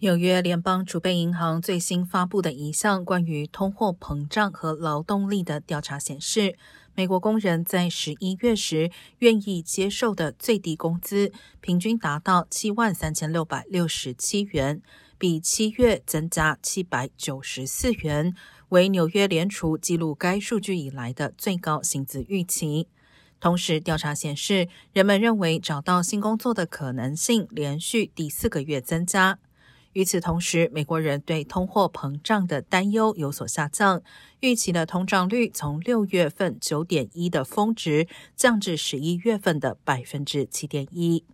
纽约联邦储备银行最新发布的一项关于通货膨胀和劳动力的调查显示，美国工人在十一月时愿意接受的最低工资平均达到七万三千六百六十七元，比七月增加七百九十四元，为纽约联储记录该数据以来的最高薪资预期。同时，调查显示，人们认为找到新工作的可能性连续第四个月增加。与此同时，美国人对通货膨胀的担忧有所下降，预期的通胀率从六月份九点一的峰值降至十一月份的百分之七点一。